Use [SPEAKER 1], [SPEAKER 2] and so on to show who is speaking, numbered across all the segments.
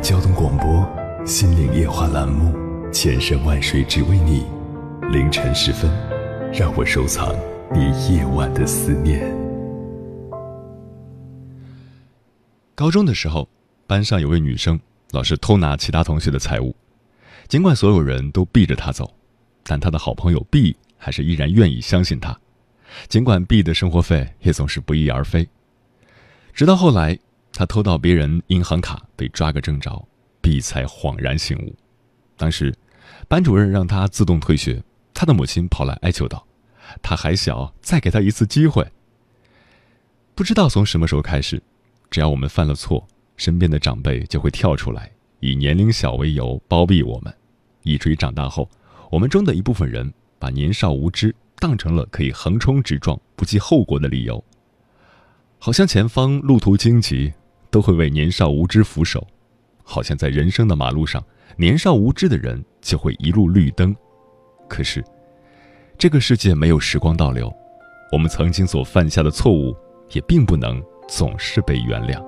[SPEAKER 1] 交通广播《心灵夜话》栏目，千山万水只为你，凌晨时分，让我收藏你夜晚的思念。
[SPEAKER 2] 高中的时候，班上有位女生，老是偷拿其他同学的财物，尽管所有人都避着她走，但她的好朋友 B 还是依然愿意相信她，尽管 B 的生活费也总是不翼而飞，直到后来。他偷到别人银行卡被抓个正着，B 才恍然醒悟。当时，班主任让他自动退学，他的母亲跑来哀求道：“他还小，再给他一次机会。”不知道从什么时候开始，只要我们犯了错，身边的长辈就会跳出来，以年龄小为由包庇我们。以至于长大后，我们中的一部分人把年少无知当成了可以横冲直撞、不计后果的理由，好像前方路途荆棘。都会为年少无知俯首，好像在人生的马路上，年少无知的人就会一路绿灯。可是，这个世界没有时光倒流，我们曾经所犯下的错误，也并不能总是被原谅。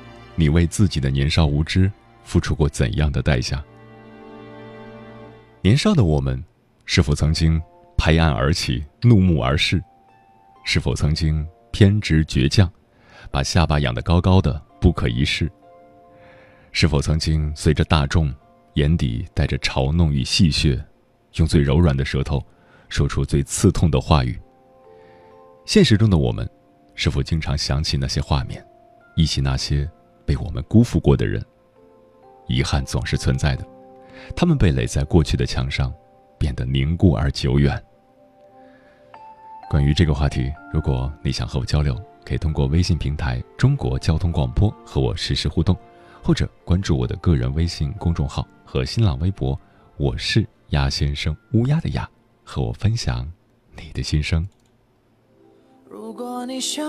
[SPEAKER 2] 你为自己的年少无知付出过怎样的代价？年少的我们，是否曾经拍案而起、怒目而视？是否曾经偏执倔强，把下巴仰得高高的、不可一世？是否曾经随着大众，眼底带着嘲弄与戏谑，用最柔软的舌头说出最刺痛的话语？现实中的我们，是否经常想起那些画面，忆起那些？被我们辜负过的人，遗憾总是存在的，他们被垒在过去的墙上，变得凝固而久远。关于这个话题，如果你想和我交流，可以通过微信平台“中国交通广播”和我实时互动，或者关注我的个人微信公众号和新浪微博“我是鸭先生”（乌鸦的鸭），和我分享你的心声。
[SPEAKER 3] 如果你想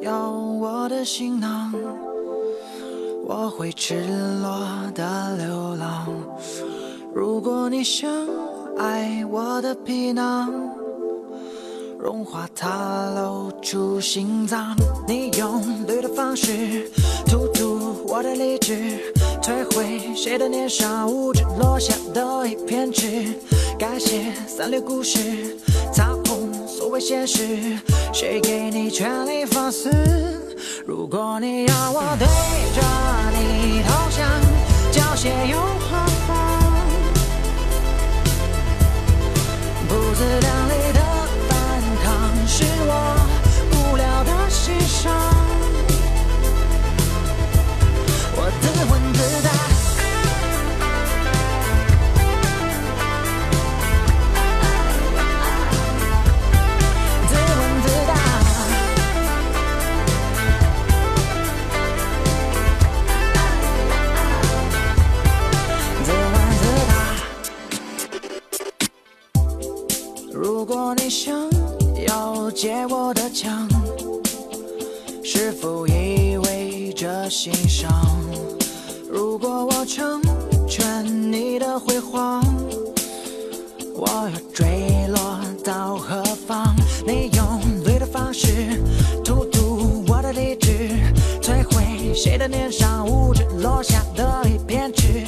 [SPEAKER 3] 要我的行囊。我会赤裸的流浪。如果你想爱我的皮囊，融化它露出心脏。你用绿的方式突突我的理智，摧毁谁的年少无知落下的一片纸，改写三流故事，操控所谓现实，谁给你权利放肆？如果你要我对着你投降，缴械又何妨？不自量力你想要借我的枪，是否意味着欣赏？如果我成全你的辉煌。我要坠落到何方？你用对的方式突，谁的年少无知落下的一片纸。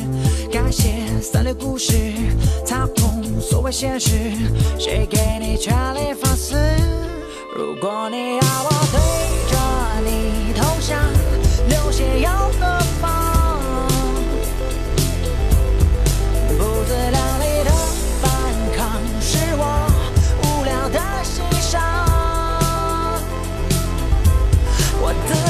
[SPEAKER 3] 感谢三流故事，操控所谓现实，谁给你权利放肆？如果你要我对着你投降，流血又何妨？不自量力的反抗，是我。无聊的欣赏。我。的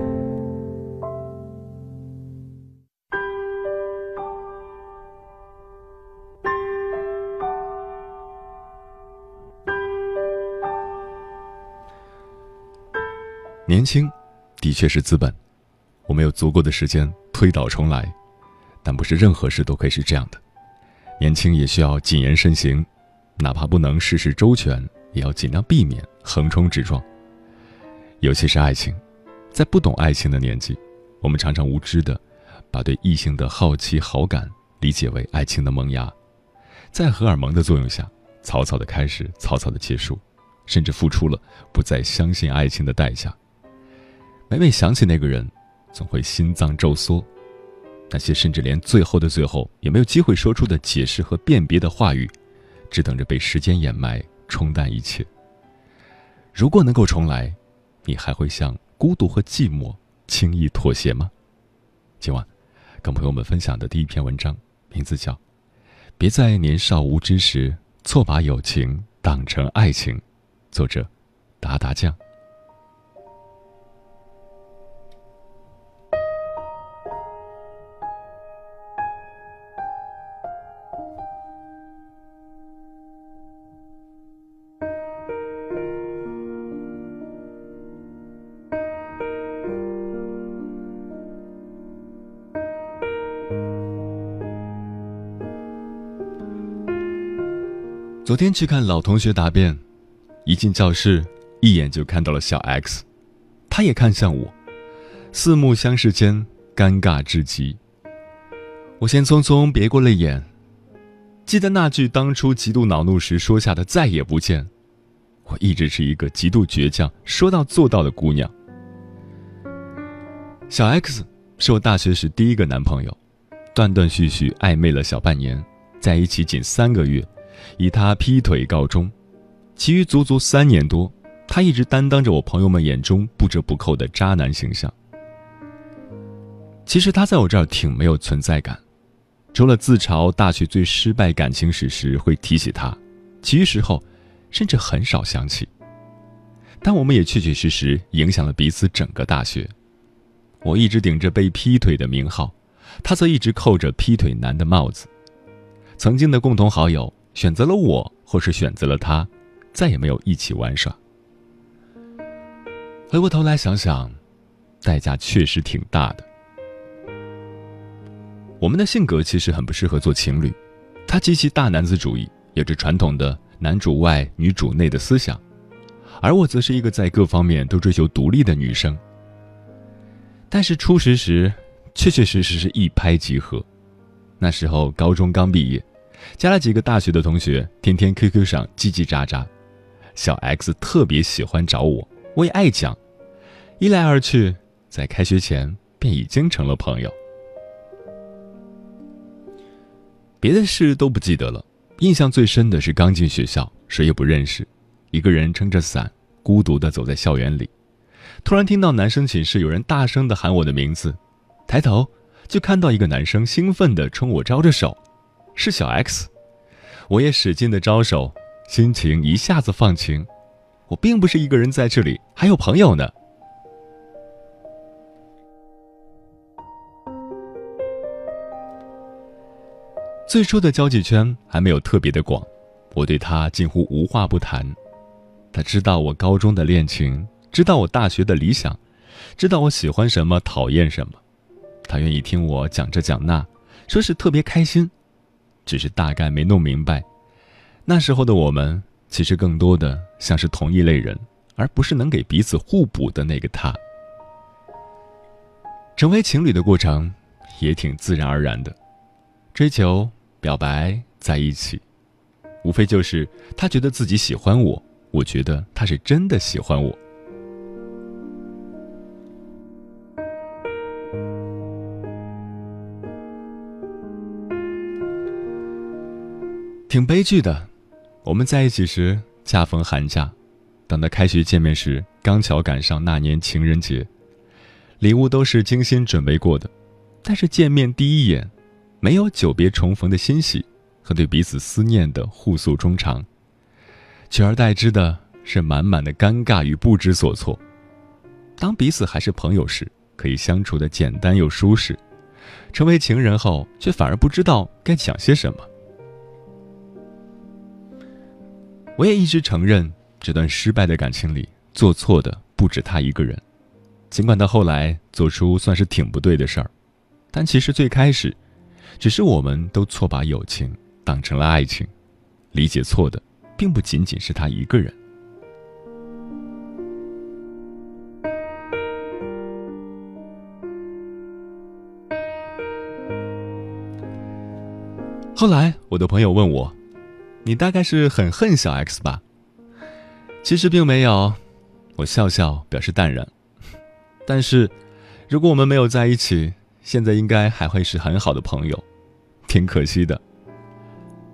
[SPEAKER 2] 年轻，的确是资本，我们有足够的时间推倒重来，但不是任何事都可以是这样的。年轻也需要谨言慎行，哪怕不能事事周全，也要尽量避免横冲直撞。尤其是爱情，在不懂爱情的年纪，我们常常无知的把对异性的好奇好感理解为爱情的萌芽，在荷尔蒙的作用下，草草的开始，草草的结束，甚至付出了不再相信爱情的代价。每每想起那个人，总会心脏骤缩。那些甚至连最后的最后也没有机会说出的解释和辨别的话语，只等着被时间掩埋，冲淡一切。如果能够重来，你还会向孤独和寂寞轻易妥协吗？今晚，跟朋友们分享的第一篇文章，名字叫《别在年少无知时错把友情当成爱情》，作者达达酱。昨天去看老同学答辩，一进教室，一眼就看到了小 X，他也看向我，四目相视间，尴尬至极。我先匆匆别过了眼，记得那句当初极度恼怒时说下的“再也不见”，我一直是一个极度倔强、说到做到的姑娘。小 X 是我大学时第一个男朋友，断断续续暧昧了小半年，在一起仅三个月。以他劈腿告终，其余足足三年多，他一直担当着我朋友们眼中不折不扣的渣男形象。其实他在我这儿挺没有存在感，除了自嘲大学最失败感情史时会提起他，其余时候甚至很少想起。但我们也确确实实影响了彼此整个大学。我一直顶着被劈腿的名号，他则一直扣着劈腿男的帽子。曾经的共同好友。选择了我，或是选择了他，再也没有一起玩耍。回过头来想想，代价确实挺大的。我们的性格其实很不适合做情侣，他极其大男子主义，有着传统的男主外女主内的思想，而我则是一个在各方面都追求独立的女生。但是初识时，确确实实是一拍即合。那时候高中刚毕业，加了几个大学的同学，天天 QQ 上叽叽喳喳。小 X 特别喜欢找我，我也爱讲，一来二去，在开学前便已经成了朋友。别的事都不记得了，印象最深的是刚进学校，谁也不认识，一个人撑着伞，孤独的走在校园里，突然听到男生寝室有人大声的喊我的名字，抬头就看到一个男生兴奋的冲我招着手，是小 X，我也使劲的招手，心情一下子放晴，我并不是一个人在这里，还有朋友呢。最初的交际圈还没有特别的广，我对他近乎无话不谈。他知道我高中的恋情，知道我大学的理想，知道我喜欢什么，讨厌什么。他愿意听我讲这讲那，说是特别开心。只是大概没弄明白，那时候的我们其实更多的像是同一类人，而不是能给彼此互补的那个他。成为情侣的过程也挺自然而然的，追求。表白在一起，无非就是他觉得自己喜欢我，我觉得他是真的喜欢我。挺悲剧的，我们在一起时恰逢寒假，等到开学见面时，刚巧赶上那年情人节，礼物都是精心准备过的，但是见面第一眼。没有久别重逢的欣喜和对彼此思念的互诉衷肠，取而代之的是满满的尴尬与不知所措。当彼此还是朋友时，可以相处的简单又舒适；成为情人后，却反而不知道该讲些什么。我也一直承认，这段失败的感情里做错的不止他一个人。尽管到后来做出算是挺不对的事儿，但其实最开始。只是我们都错把友情当成了爱情，理解错的并不仅仅是他一个人。后来我的朋友问我：“你大概是很恨小 X 吧？”其实并没有，我笑笑表示淡然。但是，如果我们没有在一起，现在应该还会是很好的朋友，挺可惜的。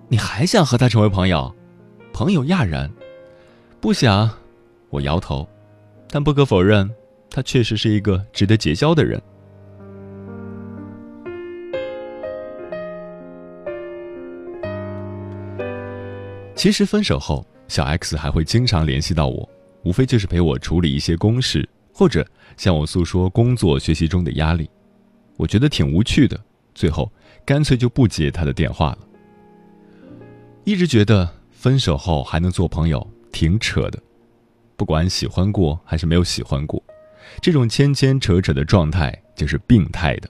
[SPEAKER 2] 你还想和他成为朋友？朋友讶然，不想。我摇头，但不可否认，他确实是一个值得结交的人。其实分手后，小 X 还会经常联系到我，无非就是陪我处理一些公事，或者向我诉说工作学习中的压力。我觉得挺无趣的，最后干脆就不接他的电话了。一直觉得分手后还能做朋友挺扯的，不管喜欢过还是没有喜欢过，这种牵牵扯扯的状态就是病态的。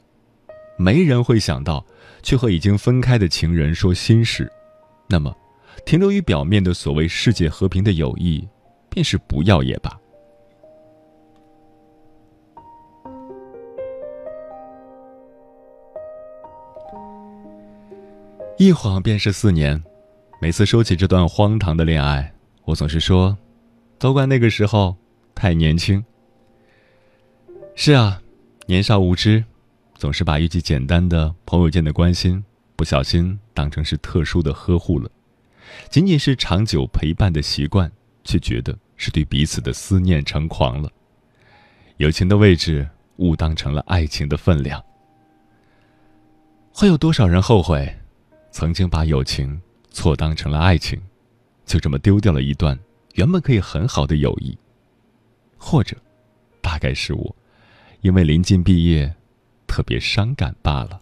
[SPEAKER 2] 没人会想到去和已经分开的情人说心事，那么停留于表面的所谓世界和平的友谊，便是不要也罢。一晃便是四年，每次说起这段荒唐的恋爱，我总是说，都怪那个时候太年轻。是啊，年少无知，总是把一句简单的朋友间的关心，不小心当成是特殊的呵护了，仅仅是长久陪伴的习惯，却觉得是对彼此的思念成狂了。友情的位置误当成了爱情的分量，会有多少人后悔？曾经把友情错当成了爱情，就这么丢掉了一段原本可以很好的友谊。或者，大概是我，因为临近毕业，特别伤感罢了。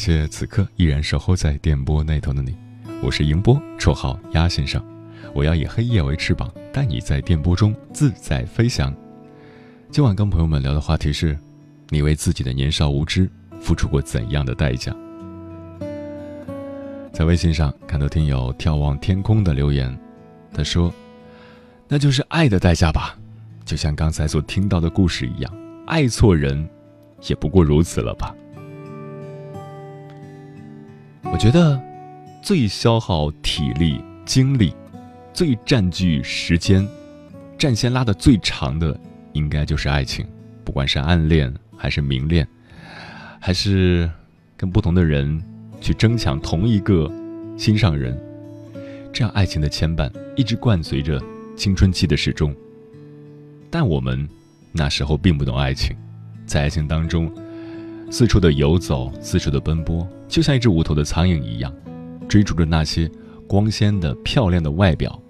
[SPEAKER 2] 谢此刻依然守候在电波那头的你，我是迎波，绰号鸭先生。我要以黑夜为翅膀，带你在电波中自在飞翔。今晚跟朋友们聊的话题是：你为自己的年少无知付出过怎样的代价？在微信上看到听友眺望天空的留言，他说：“那就是爱的代价吧，就像刚才所听到的故事一样，爱错人，也不过如此了吧。”我觉得，最消耗体力、精力、最占据时间、战线拉的最长的，应该就是爱情。不管是暗恋，还是明恋，还是跟不同的人去争抢同一个心上人，这样爱情的牵绊一直伴随着青春期的始终。但我们那时候并不懂爱情，在爱情当中。四处的游走，四处的奔波，就像一只无头的苍蝇一样，追逐着那些光鲜的、漂亮的外表。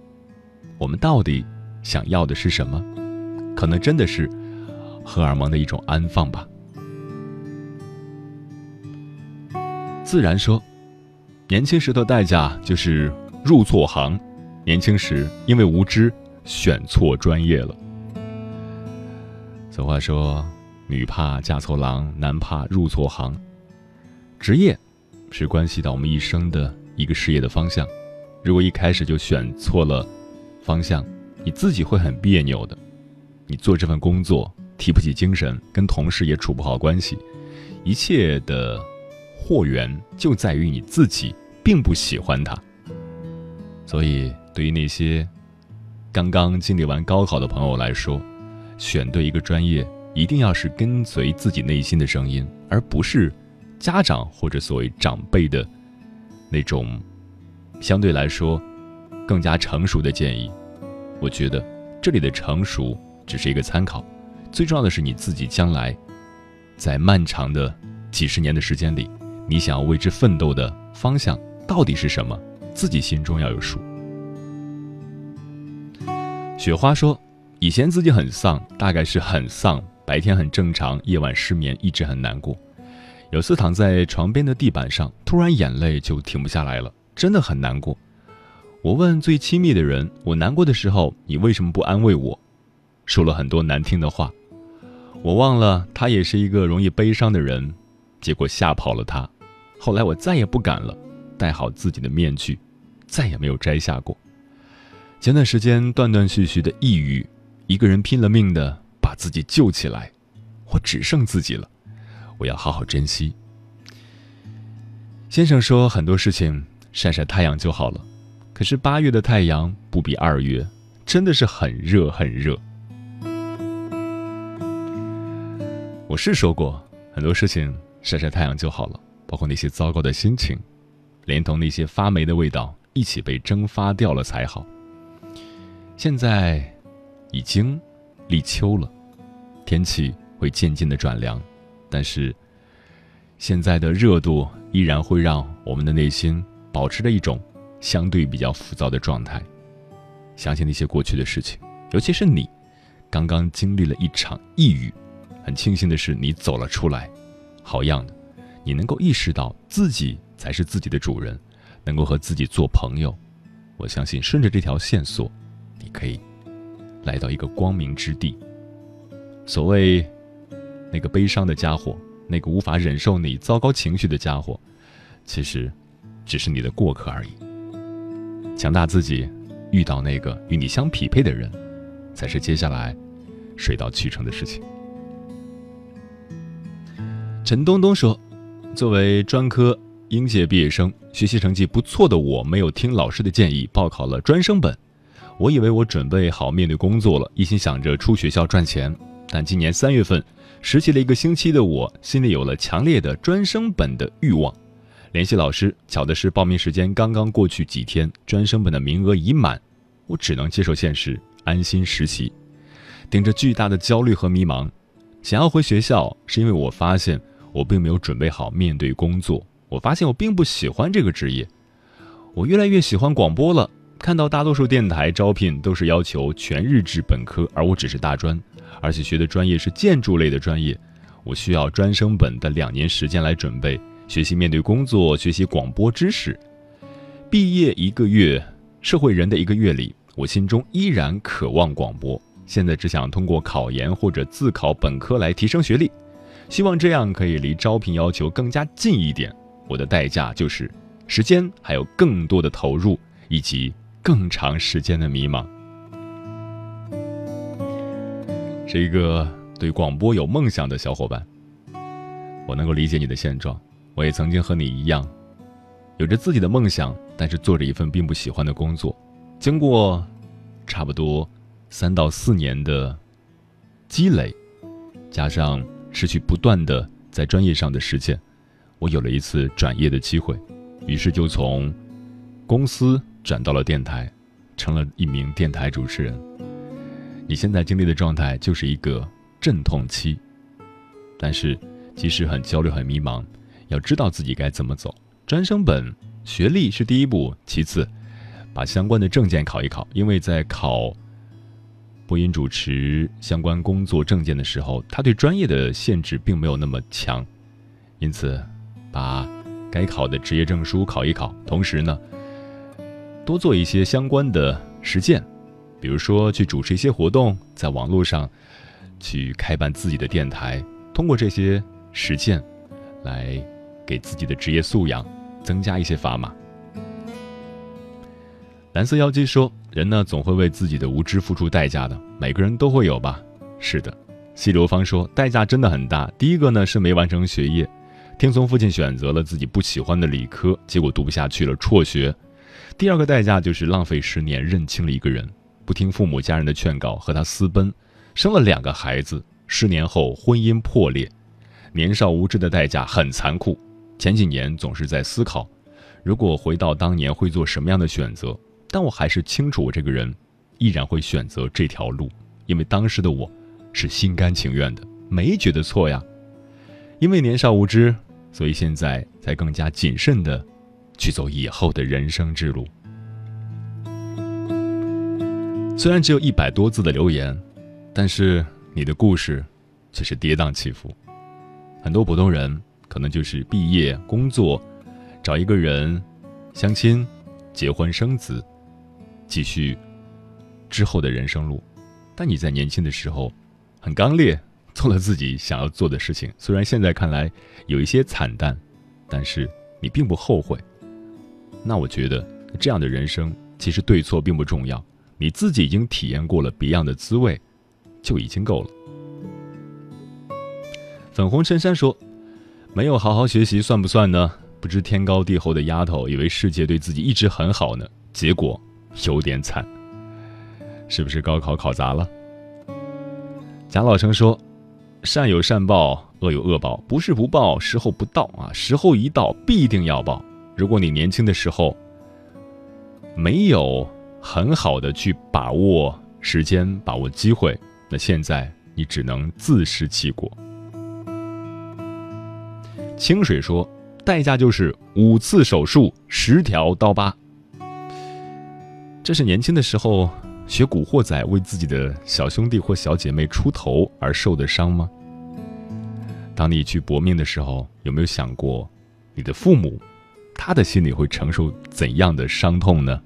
[SPEAKER 2] 我们到底想要的是什么？可能真的是荷尔蒙的一种安放吧。自然说，年轻时的代价就是入错行，年轻时因为无知选错专业了。俗话说。女怕嫁错郎，男怕入错行。职业是关系到我们一生的一个事业的方向。如果一开始就选错了方向，你自己会很别扭的。你做这份工作提不起精神，跟同事也处不好关系。一切的祸源就在于你自己并不喜欢它。所以，对于那些刚刚经历完高考的朋友来说，选对一个专业。一定要是跟随自己内心的声音，而不是家长或者所谓长辈的那种相对来说更加成熟的建议。我觉得这里的成熟只是一个参考，最重要的是你自己将来在漫长的几十年的时间里，你想要为之奋斗的方向到底是什么，自己心中要有数。雪花说：“以前自己很丧，大概是很丧。”白天很正常，夜晚失眠，一直很难过。有次躺在床边的地板上，突然眼泪就停不下来了，真的很难过。我问最亲密的人：“我难过的时候，你为什么不安慰我？”说了很多难听的话。我忘了他也是一个容易悲伤的人，结果吓跑了他。后来我再也不敢了，戴好自己的面具，再也没有摘下过。前段时间断断续续的抑郁，一个人拼了命的。把自己救起来，我只剩自己了，我要好好珍惜。先生说很多事情晒晒太阳就好了，可是八月的太阳不比二月，真的是很热很热。我是说过很多事情晒晒太阳就好了，包括那些糟糕的心情，连同那些发霉的味道一起被蒸发掉了才好。现在已经立秋了。天气会渐渐的转凉，但是现在的热度依然会让我们的内心保持着一种相对比较浮躁的状态。想起那些过去的事情，尤其是你刚刚经历了一场抑郁，很庆幸的是你走了出来，好样的！你能够意识到自己才是自己的主人，能够和自己做朋友。我相信顺着这条线索，你可以来到一个光明之地。所谓那个悲伤的家伙，那个无法忍受你糟糕情绪的家伙，其实只是你的过客而已。强大自己，遇到那个与你相匹配的人，才是接下来水到渠成的事情。陈东东说：“作为专科应届毕业生，学习成绩不错的我，没有听老师的建议报考了专升本。我以为我准备好面对工作了，一心想着出学校赚钱。”但今年三月份，实习了一个星期的我，心里有了强烈的专升本的欲望。联系老师，巧的是报名时间刚刚过去几天，专升本的名额已满，我只能接受现实，安心实习。顶着巨大的焦虑和迷茫，想要回学校，是因为我发现我并没有准备好面对工作。我发现我并不喜欢这个职业，我越来越喜欢广播了。看到大多数电台招聘都是要求全日制本科，而我只是大专，而且学的专业是建筑类的专业，我需要专升本的两年时间来准备。学习面对工作，学习广播知识。毕业一个月，社会人的一个月里，我心中依然渴望广播。现在只想通过考研或者自考本科来提升学历，希望这样可以离招聘要求更加近一点。我的代价就是时间，还有更多的投入，以及更长时间的迷茫。是一个对广播有梦想的小伙伴，我能够理解你的现状。我也曾经和你一样，有着自己的梦想，但是做着一份并不喜欢的工作。经过差不多三到四年的积累，加上持续不断的在专业上的实践，我有了一次转业的机会，于是就从公司转到了电台，成了一名电台主持人。你现在经历的状态就是一个阵痛期，但是即使很焦虑、很迷茫。要知道自己该怎么走，专升本学历是第一步，其次把相关的证件考一考，因为在考播音主持相关工作证件的时候，他对专业的限制并没有那么强，因此把该考的职业证书考一考，同时呢，多做一些相关的实践，比如说去主持一些活动，在网络上去开办自己的电台，通过这些实践来。给自己的职业素养增加一些砝码。蓝色妖姬说：“人呢，总会为自己的无知付出代价的，每个人都会有吧？”是的，西流芳说：“代价真的很大。第一个呢是没完成学业，听从父亲选择了自己不喜欢的理科，结果读不下去了，辍学。第二个代价就是浪费十年认清了一个人，不听父母家人的劝告，和他私奔，生了两个孩子，十年后婚姻破裂。年少无知的代价很残酷。”前几年总是在思考，如果回到当年会做什么样的选择？但我还是清楚，我这个人依然会选择这条路，因为当时的我是心甘情愿的，没觉得错呀。因为年少无知，所以现在才更加谨慎的去走以后的人生之路。虽然只有一百多字的留言，但是你的故事却是跌宕起伏，很多普通人。可能就是毕业、工作，找一个人，相亲、结婚、生子，继续之后的人生路。但你在年轻的时候很刚烈，做了自己想要做的事情。虽然现在看来有一些惨淡，但是你并不后悔。那我觉得这样的人生其实对错并不重要，你自己已经体验过了别样的滋味，就已经够了。粉红衬衫说。没有好好学习算不算呢？不知天高地厚的丫头以为世界对自己一直很好呢，结果有点惨。是不是高考考砸了？贾老成说：“善有善报，恶有恶报，不是不报，时候不到啊！时候一到，必定要报。如果你年轻的时候没有很好的去把握时间、把握机会，那现在你只能自食其果。”清水说：“代价就是五次手术，十条刀疤。这是年轻的时候学古惑仔为自己的小兄弟或小姐妹出头而受的伤吗？当你去搏命的时候，有没有想过，你的父母，他的心里会承受怎样的伤痛呢？”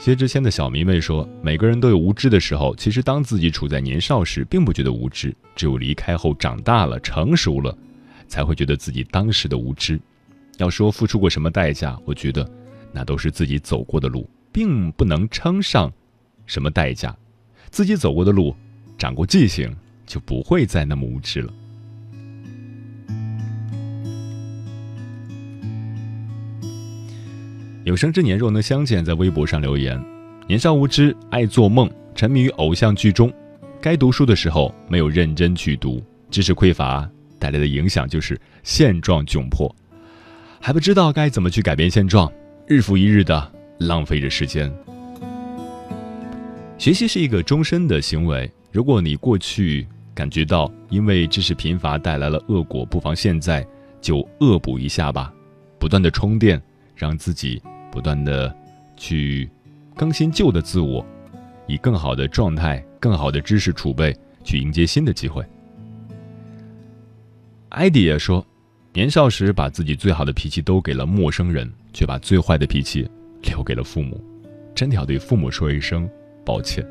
[SPEAKER 2] 薛之谦的小迷妹说：“每个人都有无知的时候，其实当自己处在年少时，并不觉得无知，只有离开后长大了、成熟了，才会觉得自己当时的无知。要说付出过什么代价，我觉得那都是自己走过的路，并不能称上什么代价。自己走过的路，长过记性，就不会再那么无知了。”有生之年若能相见，在微博上留言：年少无知，爱做梦，沉迷于偶像剧中，
[SPEAKER 4] 该读书的时候没有认真去读，知识匮乏带来的影响就是现状窘迫，还不知道该怎么去改变现状，日复一日的浪费着时间。学习是一个终身的行为，如果你过去感觉到因为知识贫乏带来了恶果，不妨现在就恶补一下吧，不断的充电，让自己不断的去更新旧的自我，以更好的状态。更好的知识储备，去迎接新的机会。艾迪也说，年少时把自己最好的脾气都给了陌生人，却把最坏的脾气留给了父母，真的要对父母说一声抱歉。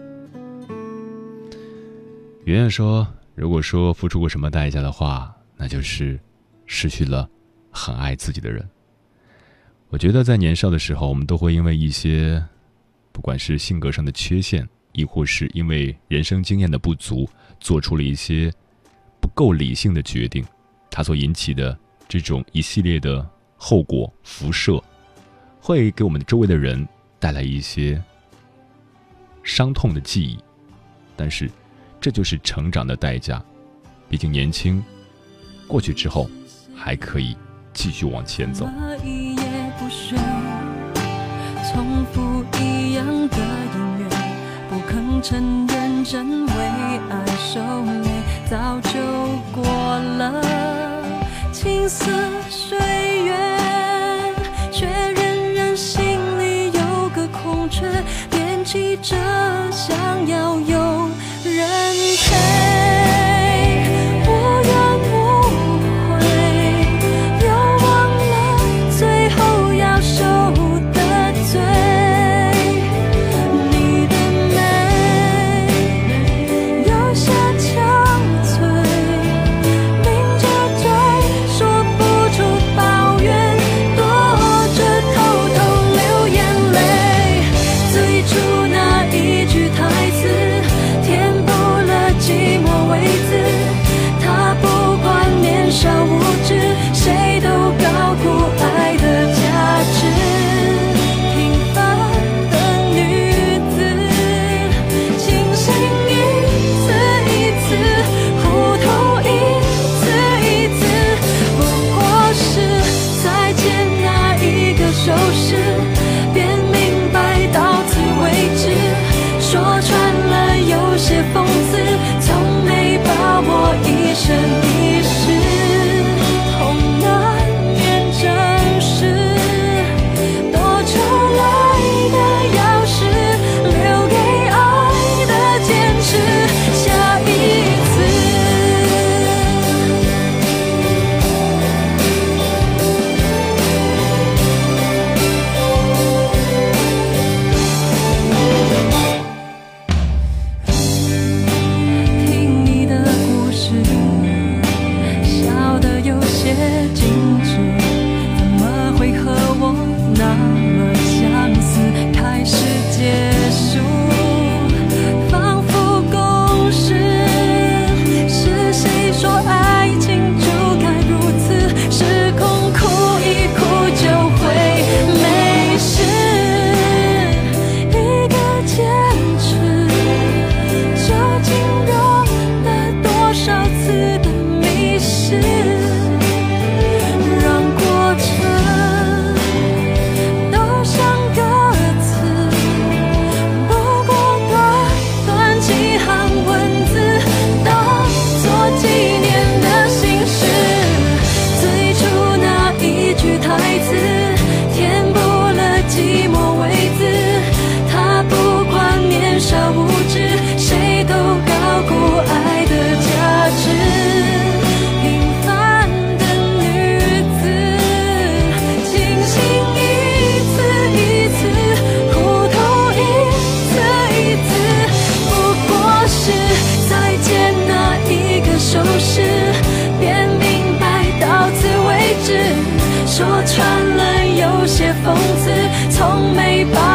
[SPEAKER 4] 圆圆说，如果说付出过什么代价的话，那就是失去了很爱自己的人。我觉得在年少的时候，我们都会因为一些，不管是性格上的缺陷。亦或是因为人生经验的不足，做出了一些不够理性的决定，它所引起的这种一系列的后果辐射，会给我们周围的人带来一些伤痛的记忆。但是，这就是成长的代价。毕竟年轻，过去之后还可以继续往前走。曾认真为爱受累，早就过了青涩岁月，却仍然心里有个空缺，惦记着。从没把